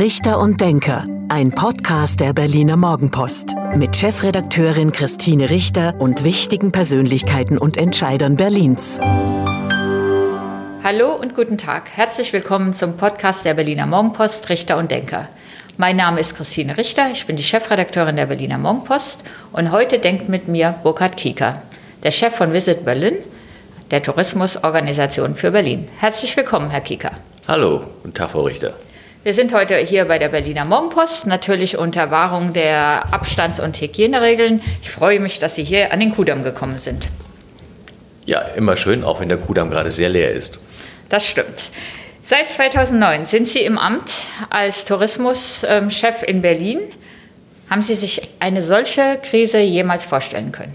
Richter und Denker, ein Podcast der Berliner Morgenpost mit Chefredakteurin Christine Richter und wichtigen Persönlichkeiten und Entscheidern Berlins. Hallo und guten Tag. Herzlich willkommen zum Podcast der Berliner Morgenpost Richter und Denker. Mein Name ist Christine Richter, ich bin die Chefredakteurin der Berliner Morgenpost und heute denkt mit mir Burkhard Kieker, der Chef von Visit Berlin, der Tourismusorganisation für Berlin. Herzlich willkommen, Herr Kieker. Hallo, guten Tag, Frau Richter. Wir sind heute hier bei der Berliner Morgenpost, natürlich unter Wahrung der Abstands- und Hygieneregeln. Ich freue mich, dass Sie hier an den Kudamm gekommen sind. Ja, immer schön, auch wenn der Kudamm gerade sehr leer ist. Das stimmt. Seit 2009 sind Sie im Amt als Tourismuschef in Berlin. Haben Sie sich eine solche Krise jemals vorstellen können?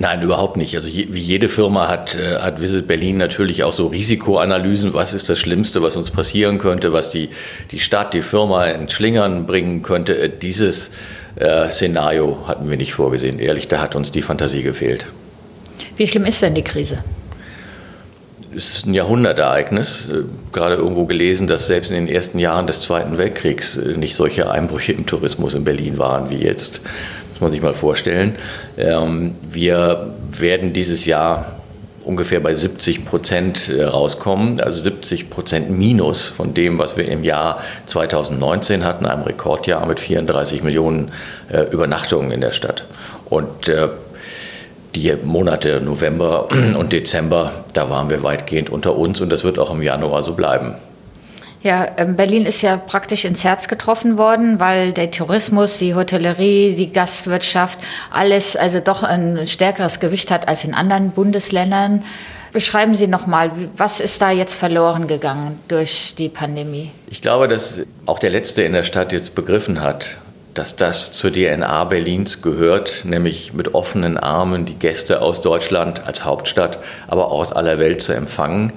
Nein, überhaupt nicht. Also je, wie jede Firma hat, äh, hat Visit Berlin natürlich auch so Risikoanalysen. Was ist das Schlimmste, was uns passieren könnte, was die, die Stadt, die Firma in Schlingern bringen könnte? Äh, dieses äh, Szenario hatten wir nicht vorgesehen. Ehrlich, da hat uns die Fantasie gefehlt. Wie schlimm ist denn die Krise? Es ist ein Jahrhundertereignis. Äh, gerade irgendwo gelesen, dass selbst in den ersten Jahren des Zweiten Weltkriegs äh, nicht solche Einbrüche im Tourismus in Berlin waren wie jetzt muss man sich mal vorstellen. Ähm, wir werden dieses Jahr ungefähr bei 70 Prozent äh, rauskommen, also 70 Prozent minus von dem, was wir im Jahr 2019 hatten, einem Rekordjahr mit 34 Millionen äh, Übernachtungen in der Stadt. Und äh, die Monate November und Dezember, da waren wir weitgehend unter uns und das wird auch im Januar so bleiben. Ja, ähm, Berlin ist ja praktisch ins Herz getroffen worden, weil der Tourismus, die Hotellerie, die Gastwirtschaft, alles also doch ein stärkeres Gewicht hat als in anderen Bundesländern. Beschreiben Sie nochmal, was ist da jetzt verloren gegangen durch die Pandemie? Ich glaube, dass auch der Letzte in der Stadt jetzt begriffen hat, dass das zur DNA Berlins gehört, nämlich mit offenen Armen die Gäste aus Deutschland als Hauptstadt, aber auch aus aller Welt zu empfangen,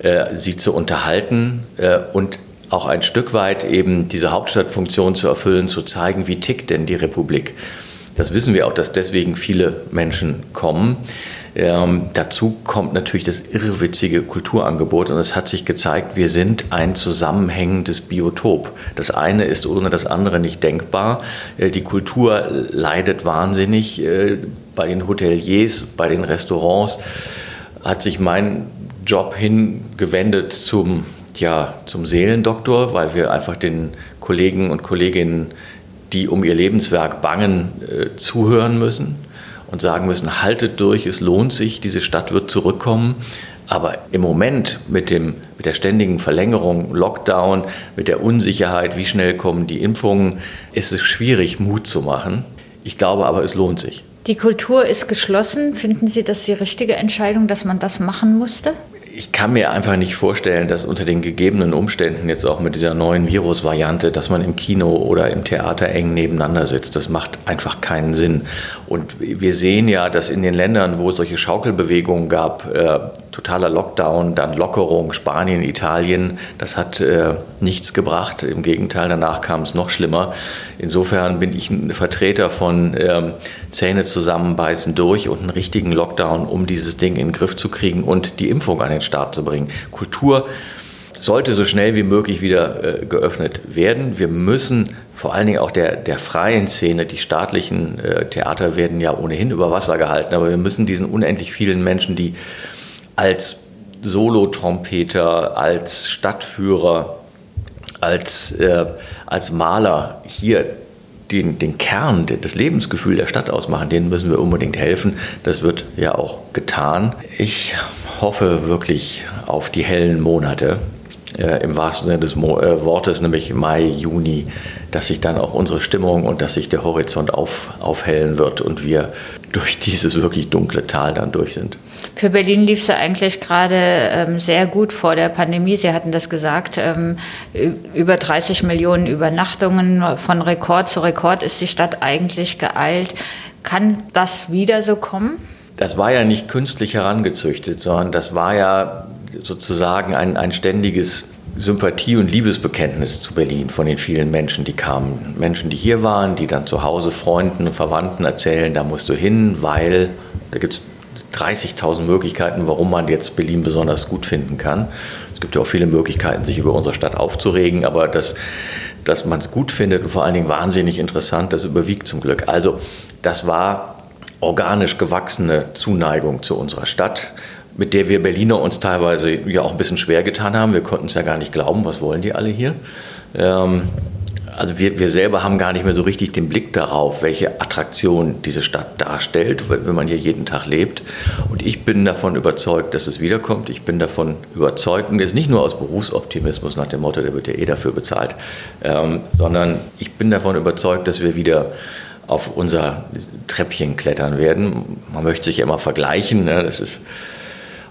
äh, sie zu unterhalten äh, und auch ein Stück weit eben diese Hauptstadtfunktion zu erfüllen, zu zeigen, wie tickt denn die Republik. Das wissen wir auch, dass deswegen viele Menschen kommen. Ähm, dazu kommt natürlich das irrwitzige Kulturangebot und es hat sich gezeigt, wir sind ein zusammenhängendes Biotop. Das eine ist ohne das andere nicht denkbar. Äh, die Kultur leidet wahnsinnig äh, bei den Hoteliers, bei den Restaurants. Hat sich mein Job hingewendet zum, ja, zum Seelendoktor, weil wir einfach den Kollegen und Kolleginnen, die um ihr Lebenswerk bangen, äh, zuhören müssen und sagen müssen, haltet durch, es lohnt sich, diese Stadt wird zurückkommen. Aber im Moment mit, dem, mit der ständigen Verlängerung, Lockdown, mit der Unsicherheit, wie schnell kommen die Impfungen, ist es schwierig, Mut zu machen. Ich glaube aber, es lohnt sich. Die Kultur ist geschlossen. Finden Sie das die richtige Entscheidung, dass man das machen musste? Ich kann mir einfach nicht vorstellen, dass unter den gegebenen Umständen jetzt auch mit dieser neuen Virusvariante, dass man im Kino oder im Theater eng nebeneinander sitzt. Das macht einfach keinen Sinn. Und wir sehen ja, dass in den Ländern, wo es solche Schaukelbewegungen gab, äh, totaler Lockdown, dann Lockerung, Spanien, Italien, das hat äh, nichts gebracht. Im Gegenteil, danach kam es noch schlimmer. Insofern bin ich ein Vertreter von ähm, Zähne zusammenbeißen durch und einen richtigen Lockdown, um dieses Ding in den Griff zu kriegen und die Impfung an den Start zu bringen. Kultur sollte so schnell wie möglich wieder äh, geöffnet werden. Wir müssen vor allen Dingen auch der, der freien Szene, die staatlichen äh, Theater werden ja ohnehin über Wasser gehalten, aber wir müssen diesen unendlich vielen Menschen, die als Solotrompeter, als Stadtführer, als, äh, als Maler hier den, den Kern, das Lebensgefühl der Stadt ausmachen, denen müssen wir unbedingt helfen. Das wird ja auch getan. Ich hoffe wirklich auf die hellen Monate, äh, im wahrsten Sinne des Mo äh, Wortes, nämlich Mai, Juni, dass sich dann auch unsere Stimmung und dass sich der Horizont auf, aufhellen wird und wir durch dieses wirklich dunkle Tal dann durch sind. Für Berlin lief es eigentlich gerade ähm, sehr gut vor der Pandemie. Sie hatten das gesagt, ähm, über 30 Millionen Übernachtungen von Rekord zu Rekord ist die Stadt eigentlich geeilt. Kann das wieder so kommen? Das war ja nicht künstlich herangezüchtet, sondern das war ja sozusagen ein, ein ständiges Sympathie- und Liebesbekenntnis zu Berlin von den vielen Menschen, die kamen. Menschen, die hier waren, die dann zu Hause Freunden und Verwandten erzählen, da musst du hin, weil da gibt es 30.000 Möglichkeiten, warum man jetzt Berlin besonders gut finden kann. Es gibt ja auch viele Möglichkeiten, sich über unsere Stadt aufzuregen, aber das, dass man es gut findet und vor allen Dingen wahnsinnig interessant, das überwiegt zum Glück. Also das war organisch gewachsene Zuneigung zu unserer Stadt, mit der wir Berliner uns teilweise ja auch ein bisschen schwer getan haben. Wir konnten es ja gar nicht glauben, was wollen die alle hier. Ähm, also wir, wir selber haben gar nicht mehr so richtig den Blick darauf, welche Attraktion diese Stadt darstellt, wenn man hier jeden Tag lebt. Und ich bin davon überzeugt, dass es wiederkommt. Ich bin davon überzeugt, und jetzt nicht nur aus Berufsoptimismus nach dem Motto, der wird ja eh dafür bezahlt, ähm, sondern ich bin davon überzeugt, dass wir wieder auf unser Treppchen klettern werden. Man möchte sich ja immer vergleichen, ne? das ist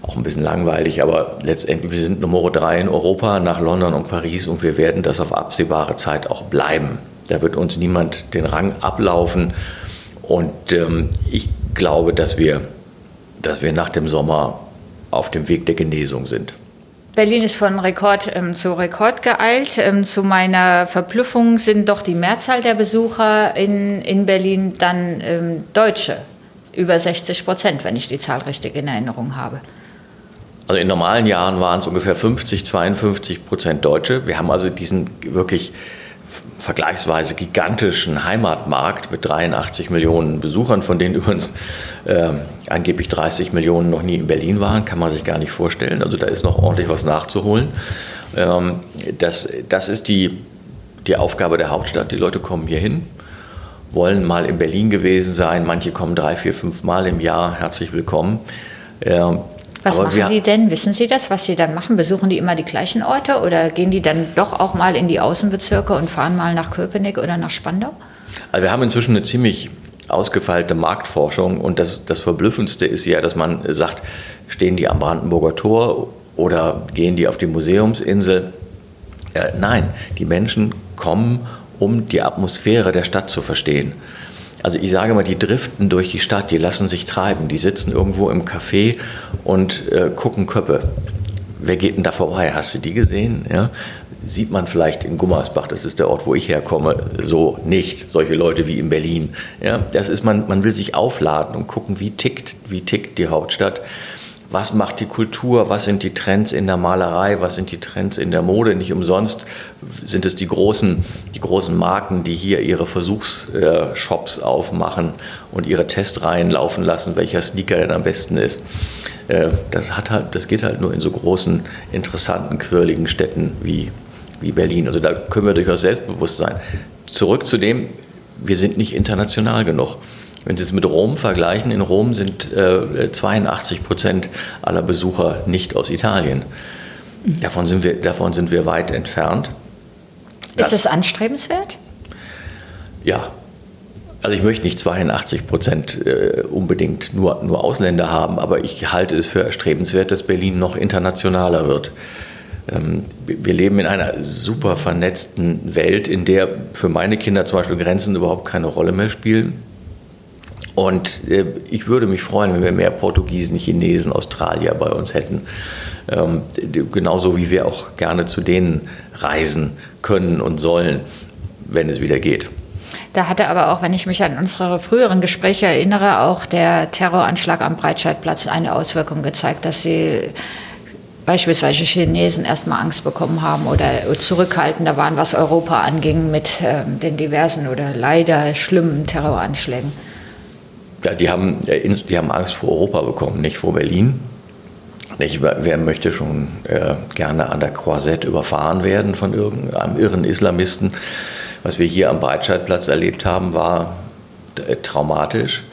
auch ein bisschen langweilig, aber letztendlich, wir sind Nummer drei in Europa nach London und Paris und wir werden das auf absehbare Zeit auch bleiben. Da wird uns niemand den Rang ablaufen und ähm, ich glaube, dass wir, dass wir nach dem Sommer auf dem Weg der Genesung sind. Berlin ist von Rekord ähm, zu Rekord geeilt. Ähm, zu meiner Verblüffung sind doch die Mehrzahl der Besucher in, in Berlin dann ähm, Deutsche. Über 60 Prozent, wenn ich die Zahl richtig in Erinnerung habe. Also in normalen Jahren waren es ungefähr 50, 52 Prozent Deutsche. Wir haben also diesen wirklich vergleichsweise gigantischen Heimatmarkt mit 83 Millionen Besuchern, von denen übrigens äh, angeblich 30 Millionen noch nie in Berlin waren, kann man sich gar nicht vorstellen. Also da ist noch ordentlich was nachzuholen. Ähm, das, das ist die, die Aufgabe der Hauptstadt. Die Leute kommen hier hin, wollen mal in Berlin gewesen sein. Manche kommen drei, vier, fünf Mal im Jahr. Herzlich willkommen. Ähm, was Aber machen die denn? Wissen Sie das, was Sie dann machen? Besuchen die immer die gleichen Orte oder gehen die dann doch auch mal in die Außenbezirke und fahren mal nach Köpenick oder nach Spandau? Also wir haben inzwischen eine ziemlich ausgefeilte Marktforschung und das, das Verblüffendste ist ja, dass man sagt, stehen die am Brandenburger Tor oder gehen die auf die Museumsinsel? Äh, nein, die Menschen kommen, um die Atmosphäre der Stadt zu verstehen. Also ich sage mal, die driften durch die Stadt, die lassen sich treiben, die sitzen irgendwo im Café und äh, gucken Köppe. Wer geht denn da vorbei? Hast du die gesehen? Ja? Sieht man vielleicht in Gummersbach, das ist der Ort, wo ich herkomme, so nicht. Solche Leute wie in Berlin. Ja? Das ist man, man will sich aufladen und gucken, wie tickt, wie tickt die Hauptstadt was macht die Kultur, was sind die Trends in der Malerei, was sind die Trends in der Mode. Nicht umsonst sind es die großen, die großen Marken, die hier ihre Versuchsshops aufmachen und ihre Testreihen laufen lassen, welcher Sneaker denn am besten ist. Äh, das, hat halt, das geht halt nur in so großen, interessanten, quirligen Städten wie, wie Berlin. Also da können wir durchaus selbstbewusst sein. Zurück zu dem, wir sind nicht international genug. Wenn Sie es mit Rom vergleichen, in Rom sind äh, 82 Prozent aller Besucher nicht aus Italien. Davon, sind wir, davon sind wir weit entfernt. Das, Ist das anstrebenswert? Ja. Also ich möchte nicht 82 Prozent äh, unbedingt nur, nur Ausländer haben, aber ich halte es für erstrebenswert, dass Berlin noch internationaler wird. Ähm, wir leben in einer super vernetzten Welt, in der für meine Kinder zum Beispiel Grenzen überhaupt keine Rolle mehr spielen. Und äh, ich würde mich freuen, wenn wir mehr Portugiesen, Chinesen, Australier bei uns hätten. Ähm, genauso wie wir auch gerne zu denen reisen können und sollen, wenn es wieder geht. Da hatte aber auch, wenn ich mich an unsere früheren Gespräche erinnere, auch der Terroranschlag am Breitscheidplatz eine Auswirkung gezeigt, dass sie beispielsweise Chinesen erstmal Angst bekommen haben oder zurückhaltender waren, was Europa anging mit ähm, den diversen oder leider schlimmen Terroranschlägen ja, die, haben, die haben Angst vor Europa bekommen, nicht vor Berlin. Nicht, wer möchte schon äh, gerne an der Croisette überfahren werden von irgendeinem irren Islamisten? Was wir hier am Breitscheidplatz erlebt haben, war äh, traumatisch.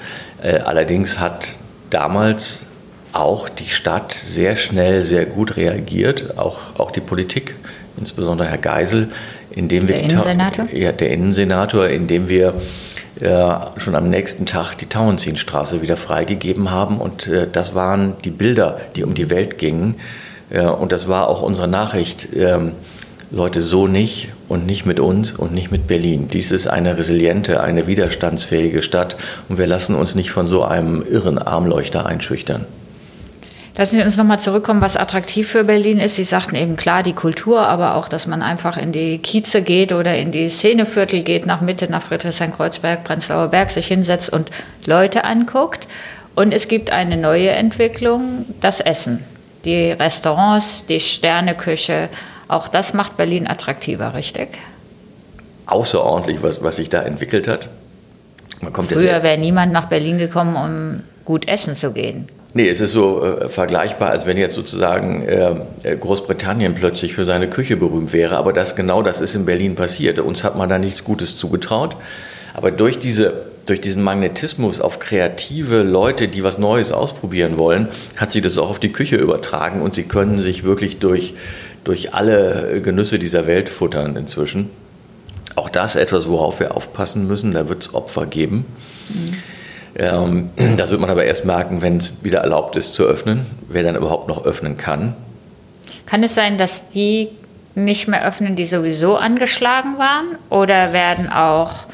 Äh, allerdings hat damals auch die Stadt sehr schnell, sehr gut reagiert, auch, auch die Politik, insbesondere Herr Geisel, indem wir der Innensenator? Ja, der Innensenator, indem wir schon am nächsten Tag die Tauentzienstraße wieder freigegeben haben. Und äh, das waren die Bilder, die um die Welt gingen. Äh, und das war auch unsere Nachricht. Ähm, Leute, so nicht und nicht mit uns und nicht mit Berlin. Dies ist eine resiliente, eine widerstandsfähige Stadt und wir lassen uns nicht von so einem irren Armleuchter einschüchtern. Lassen Sie uns nochmal zurückkommen, was attraktiv für Berlin ist. Sie sagten eben klar die Kultur, aber auch, dass man einfach in die Kieze geht oder in die Szeneviertel geht, nach Mitte, nach Friedrichshain-Kreuzberg, Prenzlauer Berg, sich hinsetzt und Leute anguckt. Und es gibt eine neue Entwicklung, das Essen. die Restaurants, die Sterneküche. Auch das macht Berlin attraktiver, richtig? Außerordentlich, was, was sich da entwickelt hat. Früher wäre niemand nach Berlin gekommen, um gut essen zu gehen. Nee, es ist so äh, vergleichbar, als wenn jetzt sozusagen äh, Großbritannien plötzlich für seine Küche berühmt wäre. Aber das genau das ist in Berlin passiert. Uns hat man da nichts Gutes zugetraut. Aber durch, diese, durch diesen Magnetismus auf kreative Leute, die was Neues ausprobieren wollen, hat sich das auch auf die Küche übertragen und sie können sich wirklich durch, durch alle Genüsse dieser Welt futtern inzwischen. Auch das etwas, worauf wir aufpassen müssen. Da wird es Opfer geben. Mhm. Ähm, das wird man aber erst merken, wenn es wieder erlaubt ist zu öffnen, wer dann überhaupt noch öffnen kann. Kann es sein, dass die nicht mehr öffnen, die sowieso angeschlagen waren? Oder werden auch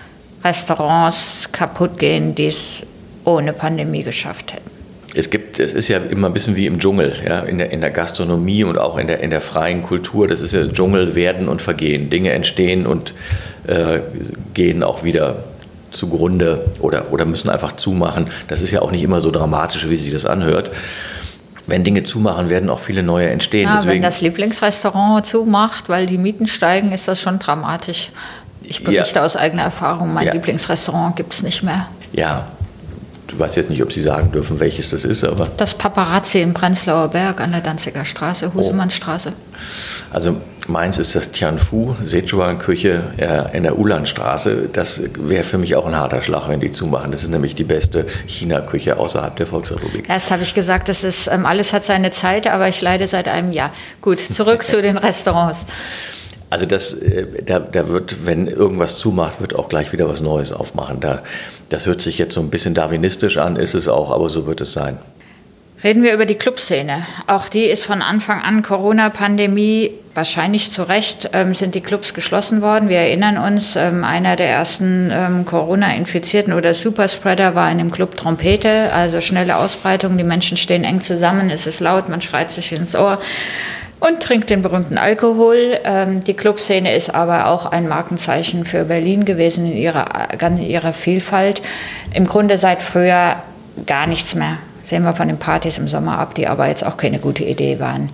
Restaurants kaputt gehen, die es ohne Pandemie geschafft hätten? es gibt, es ist ja immer ein bisschen wie im Dschungel, ja, in der, in der Gastronomie und auch in der, in der freien Kultur. Das ist ja Dschungel, werden und vergehen. Dinge entstehen und äh, gehen auch wieder zugrunde oder, oder müssen einfach zumachen. Das ist ja auch nicht immer so dramatisch, wie sich das anhört. Wenn Dinge zumachen, werden auch viele neue entstehen. Ja, wenn das Lieblingsrestaurant zumacht, weil die Mieten steigen, ist das schon dramatisch. Ich berichte ja. aus eigener Erfahrung, mein ja. Lieblingsrestaurant gibt es nicht mehr. Ja, du weißt jetzt nicht, ob Sie sagen dürfen, welches das ist, aber. Das Paparazzi in Prenzlauer Berg an der Danziger Straße, Husemannstraße. Oh. Also meins ist das Tianfu, Sichuan-Küche äh, in der Ulanstraße. Das wäre für mich auch ein harter Schlag, wenn die zumachen. Das ist nämlich die beste China-Küche außerhalb der Volksrepublik. Erst habe ich gesagt, das ist, ähm, alles hat seine Zeit, aber ich leide seit einem Jahr. Gut, zurück zu den Restaurants. Also das, äh, da, da wird, wenn irgendwas zumacht, wird auch gleich wieder was Neues aufmachen. Da, das hört sich jetzt so ein bisschen darwinistisch an, ist es auch, aber so wird es sein. Reden wir über die Clubszene. Auch die ist von Anfang an Corona-Pandemie, wahrscheinlich zu Recht, ähm, sind die Clubs geschlossen worden. Wir erinnern uns, ähm, einer der ersten ähm, Corona-Infizierten oder Superspreader war in dem Club Trompete, also schnelle Ausbreitung. Die Menschen stehen eng zusammen, es ist laut, man schreit sich ins Ohr und trinkt den berühmten Alkohol. Ähm, die Clubszene ist aber auch ein Markenzeichen für Berlin gewesen in ihrer, in ihrer Vielfalt. Im Grunde seit früher gar nichts mehr. Sehen wir von den Partys im Sommer ab, die aber jetzt auch keine gute Idee waren.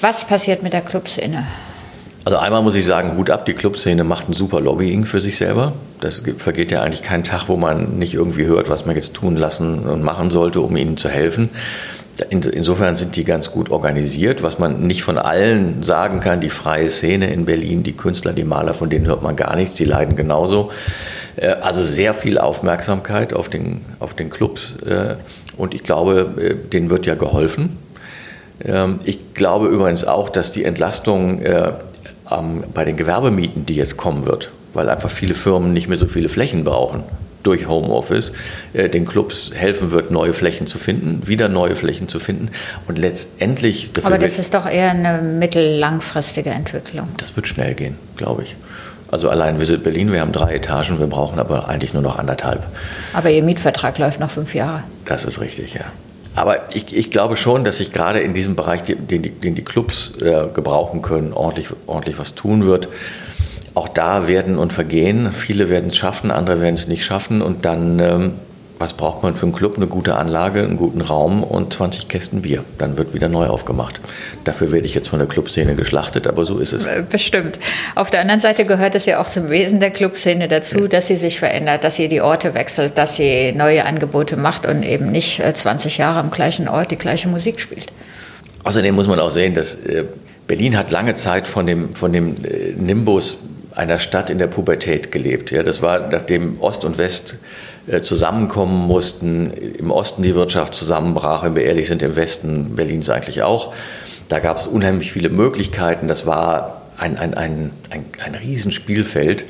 Was passiert mit der Clubszene? Also einmal muss ich sagen, gut ab, die Clubszene macht ein super Lobbying für sich selber. Das vergeht ja eigentlich kein Tag, wo man nicht irgendwie hört, was man jetzt tun lassen und machen sollte, um ihnen zu helfen. Insofern sind die ganz gut organisiert. Was man nicht von allen sagen kann, die freie Szene in Berlin, die Künstler, die Maler, von denen hört man gar nichts, die leiden genauso. Äh, also sehr viel Aufmerksamkeit auf den, auf den Clubs. Äh, und ich glaube, äh, denen wird ja geholfen. Ähm, ich glaube übrigens auch, dass die Entlastung bei den Gewerbemieten, die jetzt kommen wird, weil einfach viele Firmen nicht mehr so viele Flächen brauchen, durch Homeoffice äh, den Clubs helfen wird, neue Flächen zu finden, wieder neue Flächen zu finden und letztendlich. Aber das ist doch eher eine mittellangfristige Entwicklung. Das wird schnell gehen, glaube ich. Also allein Visit Berlin, wir haben drei Etagen, wir brauchen aber eigentlich nur noch anderthalb. Aber Ihr Mietvertrag läuft noch fünf Jahre. Das ist richtig, ja. Aber ich, ich glaube schon, dass sich gerade in diesem Bereich, den, den die Clubs äh, gebrauchen können, ordentlich, ordentlich was tun wird auch da werden und vergehen. Viele werden es schaffen, andere werden es nicht schaffen. Und dann, ähm, was braucht man für einen Club? Eine gute Anlage, einen guten Raum und 20 Kästen Bier. Dann wird wieder neu aufgemacht. Dafür werde ich jetzt von der Clubszene geschlachtet, aber so ist es. Äh, bestimmt. Auf der anderen Seite gehört es ja auch zum Wesen der Clubszene dazu, dass sie sich verändert, dass sie die Orte wechselt, dass sie neue Angebote macht und eben nicht 20 äh, Jahre am gleichen Ort die gleiche Musik spielt. Außerdem muss man auch sehen, dass äh, Berlin hat lange Zeit von dem, von dem Nimbus einer Stadt in der Pubertät gelebt. Ja, das war, nachdem Ost und West äh, zusammenkommen mussten, im Osten die Wirtschaft zusammenbrach, wenn wir ehrlich sind, im Westen Berlins eigentlich auch. Da gab es unheimlich viele Möglichkeiten. Das war ein, ein, ein, ein, ein Riesenspielfeld.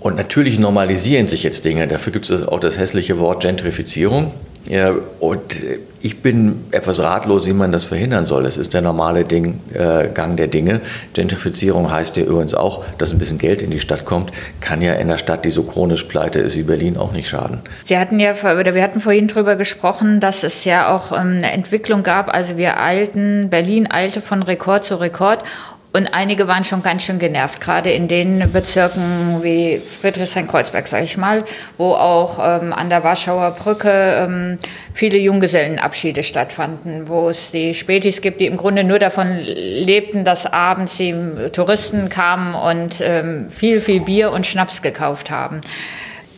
Und natürlich normalisieren sich jetzt Dinge. Dafür gibt es auch das hässliche Wort Gentrifizierung. Ja, und ich bin etwas ratlos, wie man das verhindern soll. Es ist der normale Ding, äh, Gang der Dinge. Gentrifizierung heißt ja übrigens auch, dass ein bisschen Geld in die Stadt kommt. Kann ja in einer Stadt, die so chronisch pleite ist wie Berlin, auch nicht schaden. Sie hatten ja, oder wir hatten vorhin darüber gesprochen, dass es ja auch ähm, eine Entwicklung gab. Also wir eilten, Berlin eilte von Rekord zu Rekord Und einige waren schon ganz schön genervt, gerade in den Bezirken wie Friedrichshain-Kreuzberg, sage ich mal, wo auch ähm, an der Warschauer Brücke ähm, viele Junggesellenabschiede stattfanden, wo es die Spätis gibt, die im Grunde nur davon lebten, dass abends die Touristen kamen und ähm, viel, viel Bier und Schnaps gekauft haben.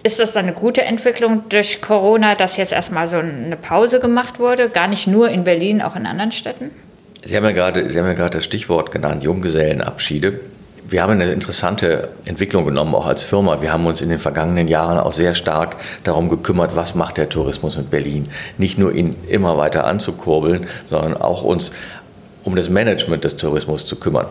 Ist das dann eine gute Entwicklung durch Corona, dass jetzt erstmal so eine Pause gemacht wurde? Gar nicht nur in Berlin, auch in anderen Städten? Sie haben ja gerade, Sie haben ja gerade das Stichwort genannt, Junggesellenabschiede. Wir haben eine interessante Entwicklung genommen, auch als Firma. Wir haben uns in den vergangenen Jahren auch sehr stark darum gekümmert, was macht der Tourismus mit Berlin. Nicht nur ihn immer weiter anzukurbeln, sondern auch uns um das Management des Tourismus zu kümmern.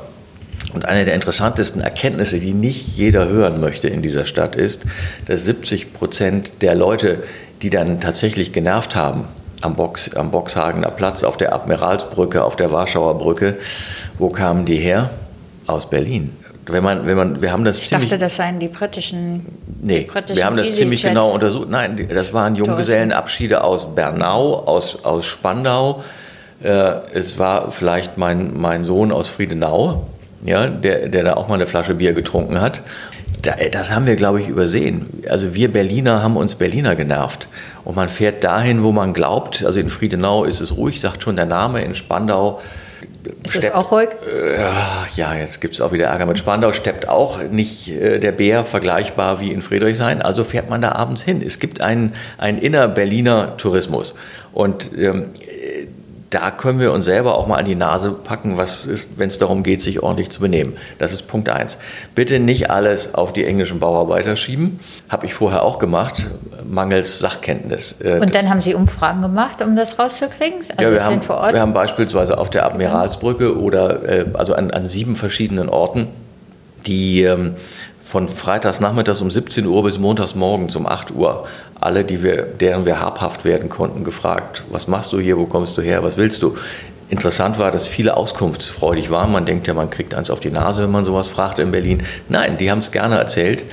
Und eine der interessantesten Erkenntnisse, die nicht jeder hören möchte in dieser Stadt, ist, dass 70 Prozent der Leute, die dann tatsächlich genervt haben, am, Box, am Boxhagener Platz, auf der Admiralsbrücke, auf der Warschauer Brücke. Wo kamen die her? Aus Berlin. Wenn man, wenn man, wir haben das ich ziemlich, dachte, das seien die britischen. Nee, britischen wir haben das ziemlich genau untersucht. Nein, das waren Junggesellenabschiede aus Bernau, aus, aus Spandau. Äh, es war vielleicht mein, mein Sohn aus Friedenau, ja, der, der da auch mal eine Flasche Bier getrunken hat. Da, das haben wir, glaube ich, übersehen. Also wir Berliner haben uns Berliner genervt. Und man fährt dahin, wo man glaubt. Also in Friedenau ist es ruhig, sagt schon der Name. In Spandau Ist das steppt- auch ruhig? äh, ja, jetzt gibt es auch wieder Ärger mit Spandau. Steppt auch nicht äh, der Bär vergleichbar wie in Friedrichshain. Also fährt man da abends hin. Es gibt einen, einen inner-Berliner Tourismus. Und ähm, äh, da können wir uns selber auch mal an die Nase packen, was ist, wenn es darum geht, sich ordentlich zu benehmen. Das ist Punkt eins. Bitte nicht alles auf die englischen Bauarbeiter schieben. Habe ich vorher auch gemacht, mangels Sachkenntnis. Äh, Und dann haben Sie Umfragen gemacht, um das rauszukriegen? Also ja, wir, haben, sind vor Ort. wir haben beispielsweise auf der Admiralsbrücke oder äh, also an, an sieben verschiedenen Orten, die ähm, von freitags nachmittags um 17 Uhr bis montags morgens um 8 Uhr alle, die wir, deren wir habhaft werden konnten, gefragt, was machst du hier, wo kommst du her, was willst du? Interessant war, dass viele auskunftsfreudig waren. Man denkt ja, man kriegt eins auf die Nase, wenn man sowas fragt in Berlin. Nein, die haben es gerne erzählt.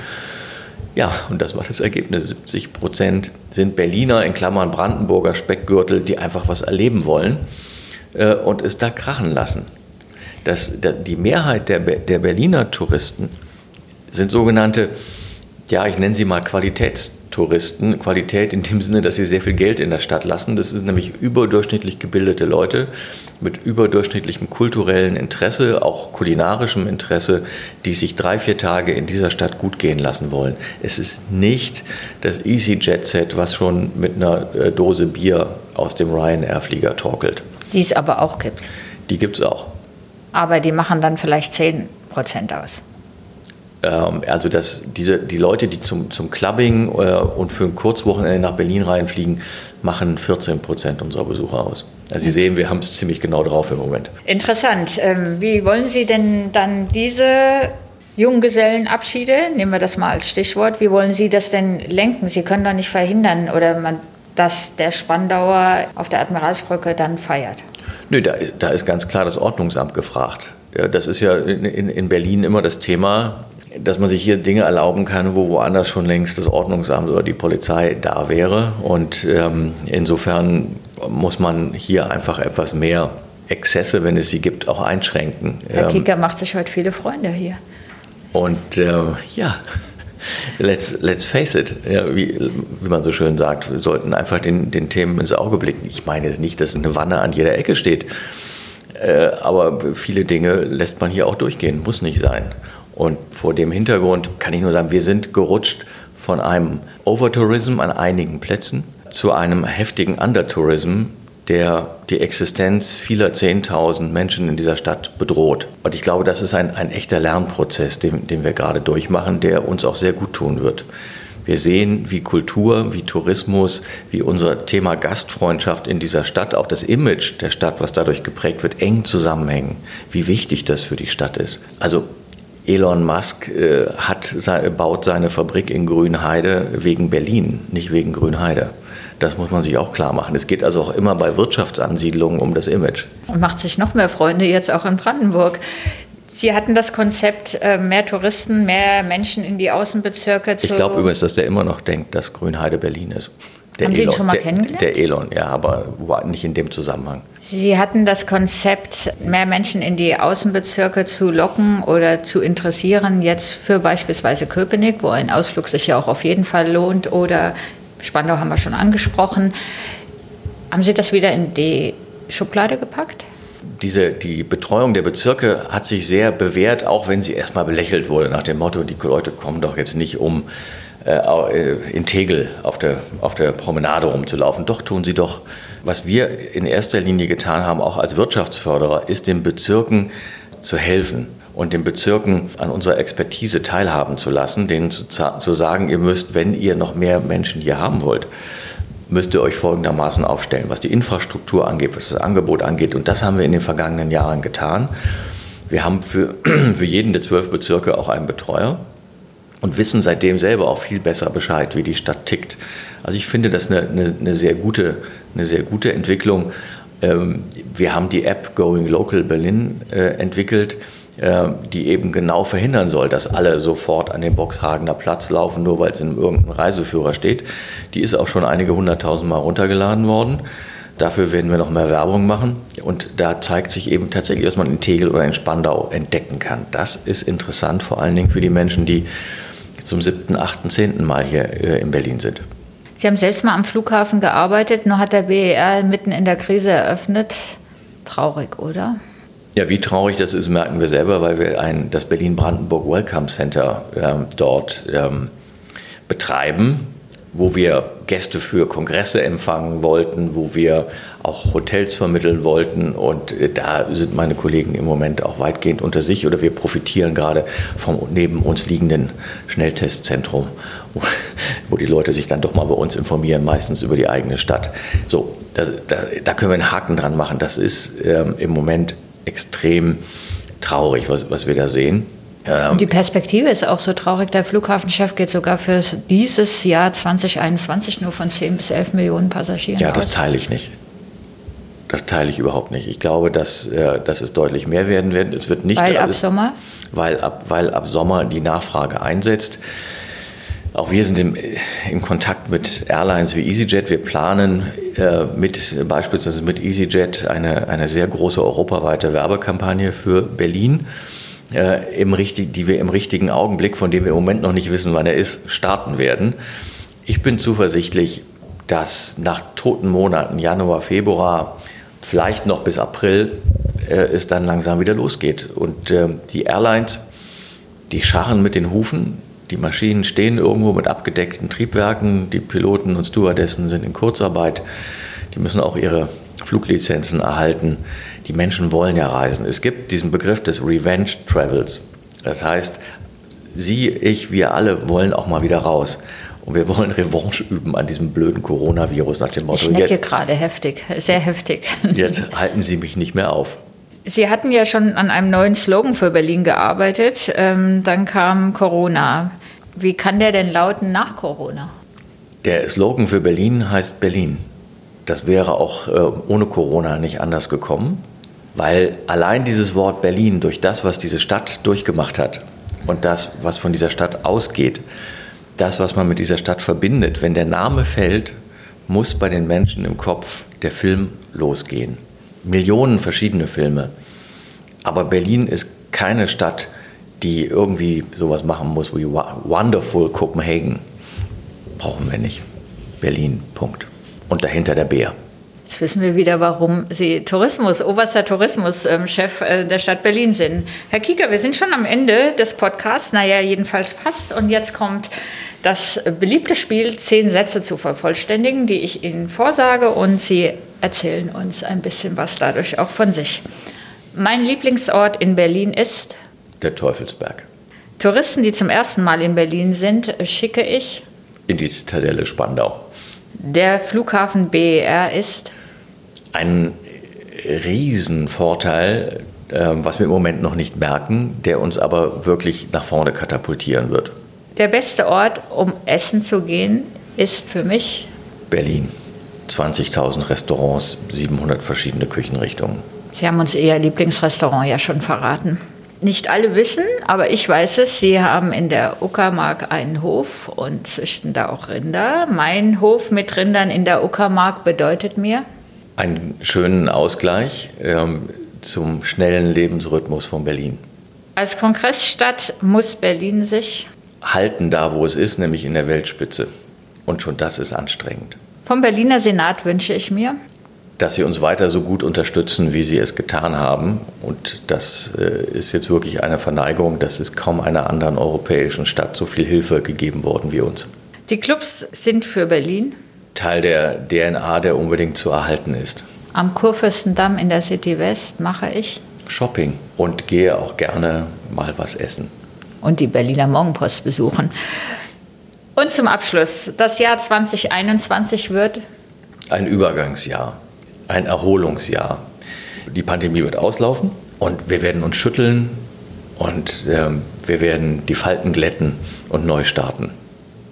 Ja, und das war das Ergebnis. 70 Prozent sind Berliner, in Klammern Brandenburger Speckgürtel, die einfach was erleben wollen äh, und es da krachen lassen. Das, da, die Mehrheit der, der Berliner Touristen sind sogenannte, ja, ich nenne sie mal Qualitätstouristen. Qualität in dem Sinne, dass sie sehr viel Geld in der Stadt lassen. Das sind nämlich überdurchschnittlich gebildete Leute mit überdurchschnittlichem kulturellen Interesse, auch kulinarischem Interesse, die sich drei, vier Tage in dieser Stadt gut gehen lassen wollen. Es ist nicht das EasyJet-Set, was schon mit einer äh, Dose Bier aus dem Ryanair-Flieger torkelt. die es aber auch gibt. Die gibt es auch. Aber die machen dann vielleicht 10 Prozent aus. Ähm, also dass diese, die Leute, die zum, zum Clubbing äh, und für ein Kurzwochenende nach Berlin reinfliegen, machen 14 Prozent unserer Besucher aus. Also Sie sehen, wir haben es ziemlich genau drauf im Moment. Interessant. Ähm, wie wollen Sie denn dann diese Junggesellenabschiede, nehmen wir das mal als Stichwort, wie wollen Sie das denn lenken? Sie können doch nicht verhindern, oder man, dass der Spandauer auf der Admiralsbrücke dann feiert. Nö, da, da ist ganz klar das Ordnungsamt gefragt. Das ist ja in, in Berlin immer das Thema, dass man sich hier Dinge erlauben kann, wo woanders schon längst das Ordnungsamt oder die Polizei da wäre. Und ähm, insofern muss man hier einfach etwas mehr Exzesse, wenn es sie gibt, auch einschränken. Herr Ähm, Kicker macht sich heute viele Freunde hier. Und äh, ja, let's, let's face it, ja, wie, wie man so schön sagt, wir sollten einfach den, den Themen ins Auge blicken. Ich meine jetzt nicht, dass eine Wanne an jeder Ecke steht, äh, aber viele Dinge lässt man hier auch durchgehen, muss nicht sein. Und vor dem Hintergrund kann ich nur sagen, wir sind gerutscht von einem Overtourism an einigen Plätzen zu einem heftigen Undertourism, der die Existenz vieler 10.000 Menschen in dieser Stadt bedroht. Und ich glaube, das ist ein, ein echter Lernprozess, den, den wir gerade durchmachen, der uns auch sehr gut tun wird. Wir sehen, wie Kultur, wie Tourismus, wie unser Thema Gastfreundschaft in dieser Stadt, auch das Image der Stadt, was dadurch geprägt wird, eng zusammenhängen. Wie wichtig das für die Stadt ist. Also Elon Musk äh, hat, baut seine Fabrik in Grünheide wegen Berlin, nicht wegen Grünheide. Das muss man sich auch klar machen. Es geht also auch immer bei Wirtschaftsansiedlungen um das Image. Und macht sich noch mehr Freunde jetzt auch in Brandenburg. Sie hatten das Konzept, äh, mehr Touristen, mehr Menschen in die Außenbezirke zu. Ich glaube übrigens, dass der immer noch denkt, dass Grünheide Berlin ist. Der Haben Elon, Sie ihn schon mal der, kennengelernt? Der Elon, ja, aber nicht in dem Zusammenhang. Sie hatten das Konzept, mehr Menschen in die Außenbezirke zu locken oder zu interessieren, jetzt für beispielsweise Köpenick, wo ein Ausflug sich ja auch auf jeden Fall lohnt, oder Spandau haben wir schon angesprochen. Haben Sie das wieder in die Schublade gepackt? Diese, die Betreuung der Bezirke hat sich sehr bewährt, auch wenn sie erstmal belächelt wurde, nach dem Motto, die Leute kommen doch jetzt nicht um in Tegel auf der, auf der Promenade rumzulaufen. Doch tun sie doch. Was wir in erster Linie getan haben, auch als Wirtschaftsförderer, ist den Bezirken zu helfen und den Bezirken an unserer Expertise teilhaben zu lassen, denen zu, zu sagen, ihr müsst, wenn ihr noch mehr Menschen hier haben wollt, müsst ihr euch folgendermaßen aufstellen, was die Infrastruktur angeht, was das Angebot angeht. Und das haben wir in den vergangenen Jahren getan. Wir haben für, für jeden der zwölf Bezirke auch einen Betreuer und wissen seitdem selber auch viel besser Bescheid, wie die Stadt tickt. Also ich finde das eine, eine, eine sehr, gute, eine sehr gute Entwicklung. Ähm, wir haben die App Going Local Berlin äh, entwickelt, äh, die eben genau verhindern soll, dass alle sofort an den Boxhagener Platz laufen, nur weil es in irgendeinem Reiseführer steht. Die ist auch schon einige hunderttausend Mal runtergeladen worden. Dafür werden wir noch mehr Werbung machen. Und da zeigt sich eben tatsächlich, dass man in Tegel oder in Spandau entdecken kann. Das ist interessant, vor allen Dingen für die Menschen, die zum siebten, achten, zehnten Mal hier äh, in Berlin sind. Sie haben selbst mal am Flughafen gearbeitet, nur hat der BER mitten in der Krise eröffnet. Traurig, oder? Ja, wie traurig das ist, merken wir selber, weil wir ein, das Berlin-Brandenburg Welcome Center ähm, dort ähm, betreiben wo wir Gäste für Kongresse empfangen wollten, wo wir auch Hotels vermitteln wollten. Und äh, da sind meine Kollegen im Moment auch weitgehend unter sich oder wir profitieren gerade vom neben uns liegenden Schnelltestzentrum, wo die Leute sich dann doch mal bei uns informieren, meistens über die eigene Stadt. So, das, da, da, können wir einen Haken dran machen. Das ist ähm, im Moment extrem traurig, was, was wir da sehen. Ähm, Und die Perspektive ist auch so traurig. Der Flughafenchef geht sogar für dieses Jahr 2021 nur von 10 bis 11 Millionen Passagieren Ja, das teile ich nicht. Das teile ich überhaupt nicht. Ich glaube, dass, äh, dass es deutlich mehr werden wird. Es wird nicht weil ab Sommer? Weil ab, weil ab Sommer die Nachfrage einsetzt. Auch wir sind im, im Kontakt mit Airlines wie EasyJet. Wir planen äh, mit, beispielsweise mit EasyJet eine, eine sehr große europaweite Werbekampagne für Berlin äh, im richtig, die wir im richtigen Augenblick, von dem wir im Moment noch nicht wissen, wann er ist, starten werden. Ich bin zuversichtlich, dass nach toten Monaten, Januar, Februar, vielleicht noch bis April, äh, es dann langsam wieder losgeht. Und äh, die Airlines, die scharren mit den Hufen, die Maschinen stehen irgendwo mit abgedeckten Triebwerken, die Piloten und Stewardessen sind in Kurzarbeit, die müssen auch ihre Fluglizenzen erhalten die Menschen wollen ja reisen. Es gibt diesen Begriff des Revenge Travels. Das heißt, Sie, ich, wir alle wollen auch mal wieder raus. Und wir wollen Revanche üben an diesem blöden Coronavirus nach dem Motto. Ich schnecke gerade heftig, sehr heftig. Jetzt halten Sie mich nicht mehr auf. Sie hatten ja schon an einem neuen Slogan für Berlin gearbeitet. Ähm, dann kam Corona. Wie kann der denn lauten nach Corona? Der Slogan für Berlin heißt Berlin. Das wäre auch äh, ohne Corona nicht anders gekommen. Weil allein dieses Wort Berlin durch das, was diese Stadt durchgemacht hat und das, was von dieser Stadt ausgeht, das, was man mit dieser Stadt verbindet, wenn der Name fällt, muss bei den Menschen im Kopf der Film losgehen. Millionen verschiedene Filme. Aber Berlin ist keine Stadt, die irgendwie sowas machen muss wie Wonderful Copenhagen. Brauchen wir nicht. Berlin, Punkt. Und dahinter der Bär. Jetzt wissen wir wieder, warum Sie Tourismus, oberster Tourismuschef äh, der Stadt Berlin sind. Herr Kieker, wir sind schon am Ende des Podcasts, naja, jedenfalls fast. Und jetzt kommt das beliebte Spiel, zehn Sätze zu vervollständigen, die ich Ihnen vorsage und Sie erzählen uns ein bisschen was dadurch auch von sich. Mein Lieblingsort in Berlin ist? Der Teufelsberg. Touristen, die zum ersten Mal in Berlin sind, schicke ich? In die Zitadelle Spandau. Der Flughafen BER ist? Ein Riesenvorteil, ähm, was wir im Moment noch nicht merken, der uns aber wirklich nach vorne katapultieren wird. Der beste Ort, um essen zu gehen, ist für mich Berlin. 20.000 Restaurants, 700 verschiedene Küchenrichtungen. Sie haben uns Ihr Lieblingsrestaurant ja schon verraten. Nicht alle wissen, aber ich weiß es, Sie haben in der Uckermark einen Hof und züchten da auch Rinder. Mein Hof mit Rindern in der Uckermark bedeutet mir? Einen schönen Ausgleich ähm, zum schnellen Lebensrhythmus von Berlin. Als Kongressstadt muss Berlin sich halten da, wo es ist, nämlich in der Weltspitze. Und schon das ist anstrengend. Vom Berliner Senat wünsche ich mir, dass sie uns weiter so gut unterstützen, wie sie es getan haben. Und das äh, ist jetzt wirklich eine Verneigung. Das ist kaum einer anderen europäischen Stadt so viel Hilfe gegeben worden wie uns. Die Clubs sind für Berlin Teil der DNA, der unbedingt zu erhalten ist. Am Kurfürstendamm in der City West mache ich Shopping und gehe auch gerne mal was essen. Und die Berliner Morgenpost besuchen. Und zum Abschluss, das Jahr 2021 wird ein Übergangsjahr ein Erholungsjahr. Die Pandemie wird auslaufen und wir werden uns schütteln und äh, wir werden die Falten glätten und neu starten.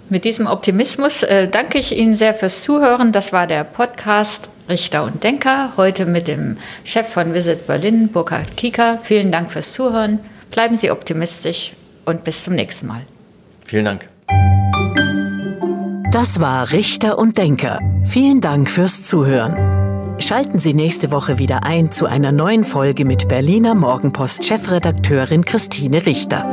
Mit diesem Optimismus äh, danke ich Ihnen sehr fürs Zuhören. Das war der Podcast Richter und Denker, heute mit dem Chef von Visit Berlin, Burkhard Kieker. Vielen Dank fürs Zuhören. Bleiben Sie optimistisch und bis zum nächsten Mal. Vielen Dank. Das war Richter und Denker. Vielen Dank fürs Zuhören. Schalten Sie nächste Woche wieder ein zu einer neuen Folge mit Berliner Morgenpost-Chefredakteurin Christine Richter.